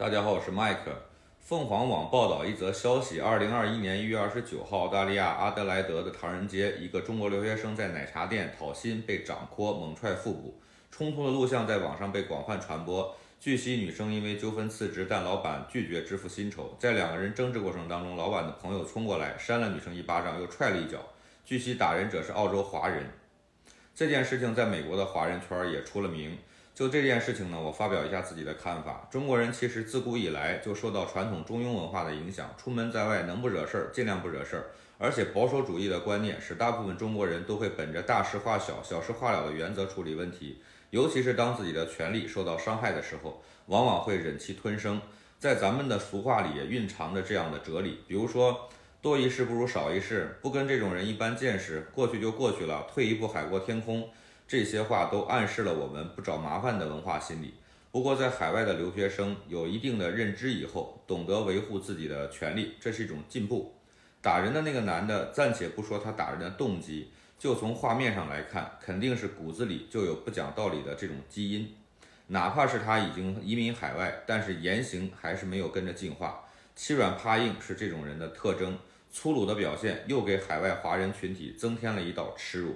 大家好，我是麦克。凤凰网报道一则消息：二零二一年一月二十九号，澳大利亚阿德莱德的唐人街，一个中国留学生在奶茶店讨薪被掌掴猛踹腹部，冲突的录像在网上被广泛传播。据悉，女生因为纠纷辞职，但老板拒绝支付薪酬。在两个人争执过程当中，老板的朋友冲过来扇了女生一巴掌，又踹了一脚。据悉，打人者是澳洲华人。这件事情在美国的华人圈也出了名。就这件事情呢，我发表一下自己的看法。中国人其实自古以来就受到传统中庸文化的影响，出门在外能不惹事儿尽量不惹事儿。而且保守主义的观念使大部分中国人都会本着大事化小、小事化了的原则处理问题。尤其是当自己的权利受到伤害的时候，往往会忍气吞声。在咱们的俗话里也蕴藏着这样的哲理，比如说多一事不如少一事，不跟这种人一般见识，过去就过去了，退一步海阔天空。这些话都暗示了我们不找麻烦的文化心理。不过，在海外的留学生有一定的认知以后，懂得维护自己的权利，这是一种进步。打人的那个男的，暂且不说他打人的动机，就从画面上来看，肯定是骨子里就有不讲道理的这种基因。哪怕是他已经移民海外，但是言行还是没有跟着进化，欺软怕硬是这种人的特征。粗鲁的表现又给海外华人群体增添了一道耻辱。